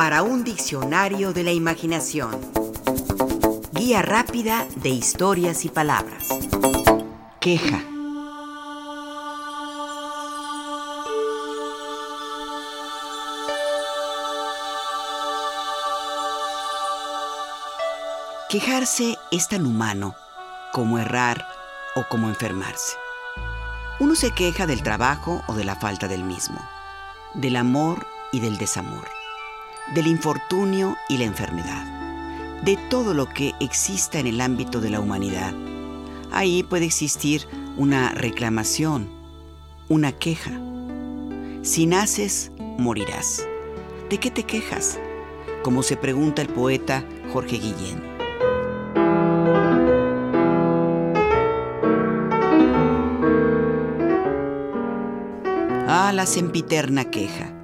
para un diccionario de la imaginación. Guía rápida de historias y palabras. Queja. Quejarse es tan humano como errar o como enfermarse. Uno se queja del trabajo o de la falta del mismo, del amor y del desamor, del infortunio y la enfermedad, de todo lo que exista en el ámbito de la humanidad. Ahí puede existir una reclamación, una queja. Si naces, morirás. ¿De qué te quejas? Como se pregunta el poeta Jorge Guillén. Ah, la sempiterna queja.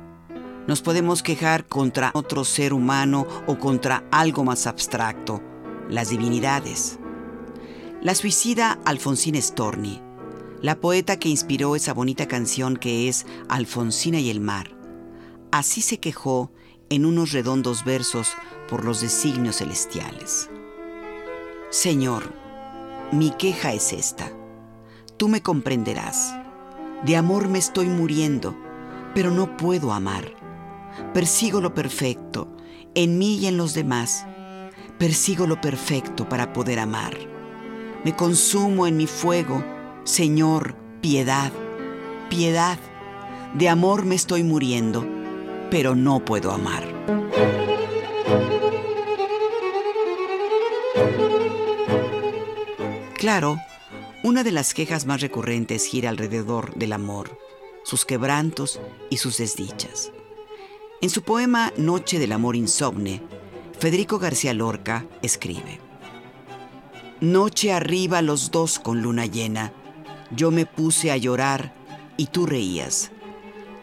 Nos podemos quejar contra otro ser humano o contra algo más abstracto, las divinidades. La suicida Alfonsina Storni, la poeta que inspiró esa bonita canción que es Alfonsina y el mar, así se quejó en unos redondos versos por los designios celestiales. Señor, mi queja es esta. Tú me comprenderás. De amor me estoy muriendo, pero no puedo amar. Persigo lo perfecto, en mí y en los demás. Persigo lo perfecto para poder amar. Me consumo en mi fuego. Señor, piedad, piedad. De amor me estoy muriendo, pero no puedo amar. Claro, una de las quejas más recurrentes gira alrededor del amor, sus quebrantos y sus desdichas. En su poema Noche del Amor Insomne, Federico García Lorca escribe, Noche arriba los dos con luna llena, yo me puse a llorar y tú reías.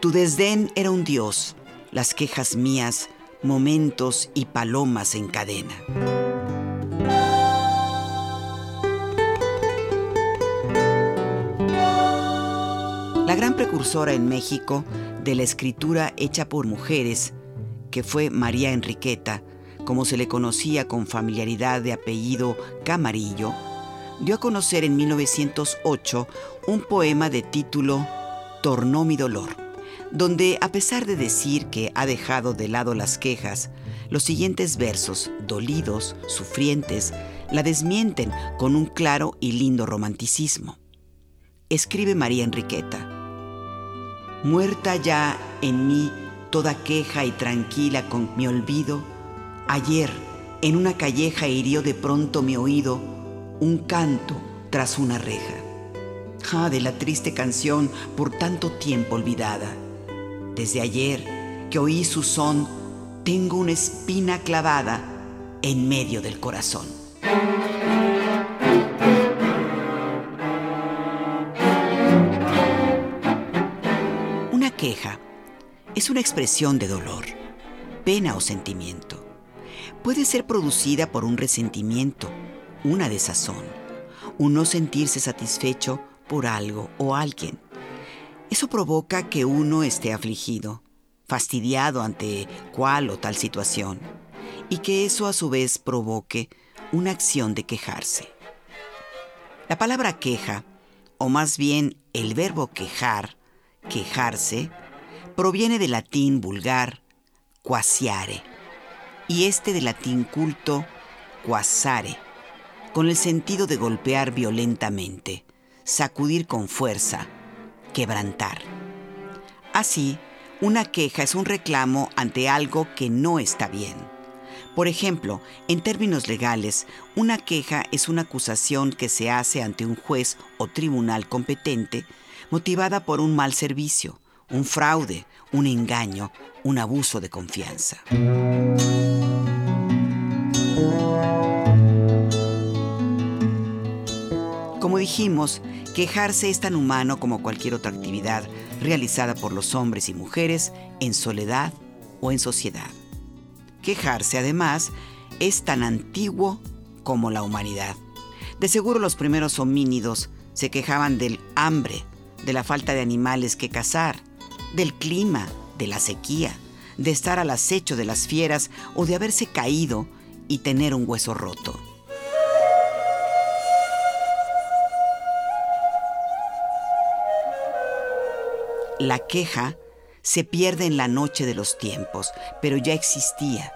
Tu desdén era un dios, las quejas mías, momentos y palomas en cadena. La gran precursora en México de la escritura hecha por mujeres, que fue María Enriqueta, como se le conocía con familiaridad de apellido Camarillo, dio a conocer en 1908 un poema de título Tornó mi dolor, donde a pesar de decir que ha dejado de lado las quejas, los siguientes versos, dolidos, sufrientes, la desmienten con un claro y lindo romanticismo. Escribe María Enriqueta. Muerta ya en mí toda queja y tranquila con mi olvido, ayer en una calleja hirió de pronto mi oído un canto tras una reja. Ah, de la triste canción por tanto tiempo olvidada. Desde ayer que oí su son, tengo una espina clavada en medio del corazón. Es una expresión de dolor, pena o sentimiento. Puede ser producida por un resentimiento, una desazón, un no sentirse satisfecho por algo o alguien. Eso provoca que uno esté afligido, fastidiado ante cual o tal situación, y que eso a su vez provoque una acción de quejarse. La palabra queja, o más bien el verbo quejar, quejarse, proviene del latín vulgar quasiare y este del latín culto quasare, con el sentido de golpear violentamente, sacudir con fuerza, quebrantar. Así, una queja es un reclamo ante algo que no está bien. Por ejemplo, en términos legales, una queja es una acusación que se hace ante un juez o tribunal competente motivada por un mal servicio, un fraude, un engaño, un abuso de confianza. Como dijimos, quejarse es tan humano como cualquier otra actividad realizada por los hombres y mujeres en soledad o en sociedad. Quejarse, además, es tan antiguo como la humanidad. De seguro los primeros homínidos se quejaban del hambre, de la falta de animales que cazar, del clima, de la sequía, de estar al acecho de las fieras o de haberse caído y tener un hueso roto. La queja se pierde en la noche de los tiempos, pero ya existía,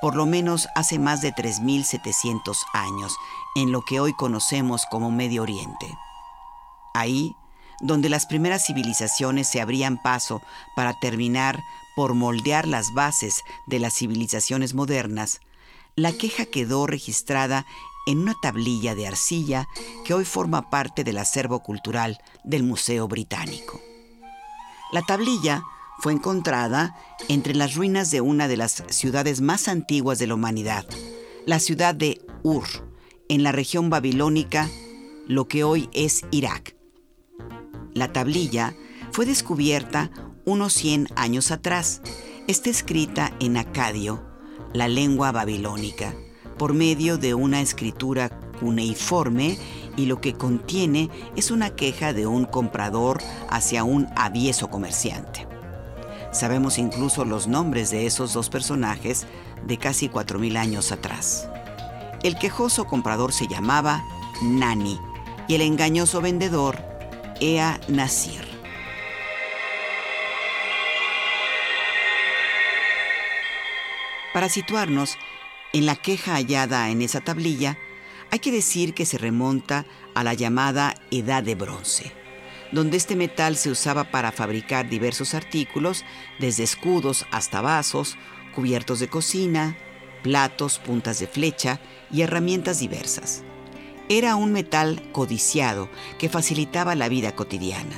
por lo menos hace más de 3.700 años, en lo que hoy conocemos como Medio Oriente. Ahí, donde las primeras civilizaciones se abrían paso para terminar por moldear las bases de las civilizaciones modernas, la queja quedó registrada en una tablilla de arcilla que hoy forma parte del acervo cultural del Museo Británico. La tablilla fue encontrada entre las ruinas de una de las ciudades más antiguas de la humanidad, la ciudad de Ur, en la región babilónica, lo que hoy es Irak. La tablilla fue descubierta unos 100 años atrás. Está escrita en acadio, la lengua babilónica, por medio de una escritura cuneiforme y lo que contiene es una queja de un comprador hacia un avieso comerciante. Sabemos incluso los nombres de esos dos personajes de casi 4.000 años atrás. El quejoso comprador se llamaba Nani y el engañoso vendedor Ea Nasir. Para situarnos en la queja hallada en esa tablilla, hay que decir que se remonta a la llamada Edad de Bronce donde este metal se usaba para fabricar diversos artículos, desde escudos hasta vasos, cubiertos de cocina, platos, puntas de flecha y herramientas diversas. Era un metal codiciado que facilitaba la vida cotidiana.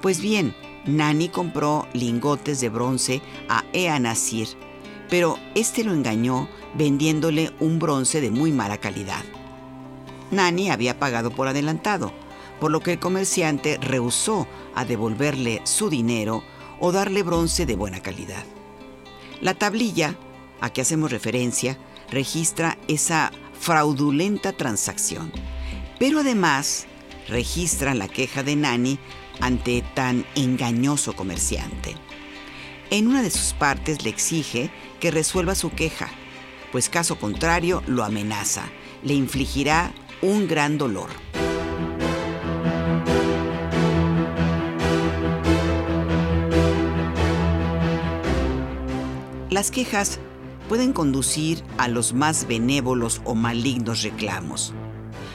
Pues bien, Nani compró lingotes de bronce a Eanasir, pero este lo engañó vendiéndole un bronce de muy mala calidad. Nani había pagado por adelantado, por lo que el comerciante rehusó a devolverle su dinero o darle bronce de buena calidad. La tablilla a que hacemos referencia registra esa fraudulenta transacción, pero además registra la queja de Nani ante tan engañoso comerciante. En una de sus partes le exige que resuelva su queja, pues caso contrario lo amenaza, le infligirá un gran dolor. Las quejas pueden conducir a los más benévolos o malignos reclamos.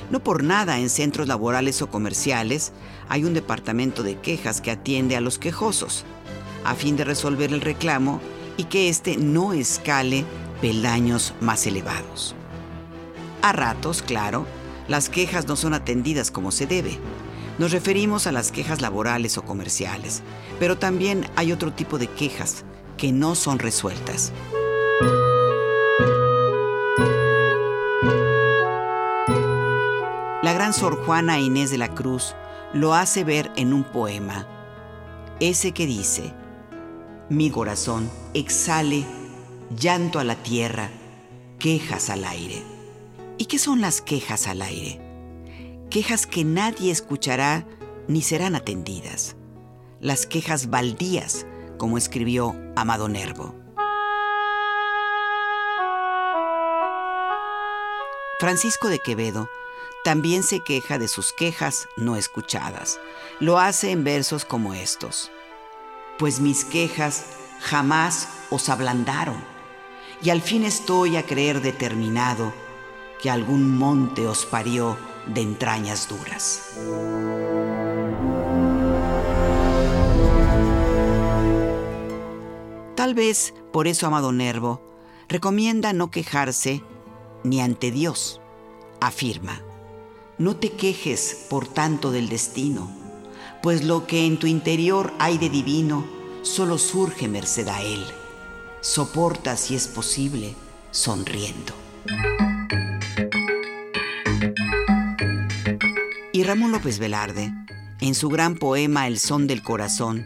No por nada en centros laborales o comerciales hay un departamento de quejas que atiende a los quejosos, a fin de resolver el reclamo y que éste no escale peldaños más elevados. A ratos, claro, las quejas no son atendidas como se debe. Nos referimos a las quejas laborales o comerciales, pero también hay otro tipo de quejas que no son resueltas. Gran Sor Juana Inés de la Cruz lo hace ver en un poema, ese que dice, mi corazón exhale llanto a la tierra, quejas al aire. ¿Y qué son las quejas al aire? Quejas que nadie escuchará ni serán atendidas. Las quejas baldías como escribió Amado Nervo. Francisco de Quevedo también se queja de sus quejas no escuchadas. Lo hace en versos como estos. Pues mis quejas jamás os ablandaron, y al fin estoy a creer determinado que algún monte os parió de entrañas duras. Tal vez por eso Amado Nervo recomienda no quejarse ni ante Dios. Afirma, no te quejes por tanto del destino, pues lo que en tu interior hay de divino solo surge merced a Él. Soporta si es posible, sonriendo. Y Ramón López Velarde, en su gran poema El son del corazón,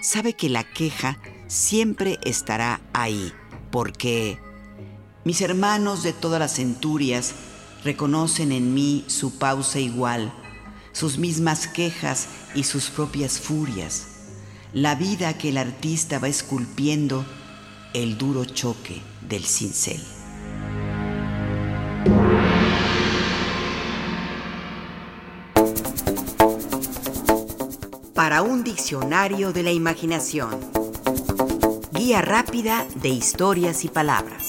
sabe que la queja siempre estará ahí, porque mis hermanos de todas las centurias reconocen en mí su pausa igual, sus mismas quejas y sus propias furias, la vida que el artista va esculpiendo, el duro choque del cincel. Para un diccionario de la imaginación. Guía rápida de historias y palabras.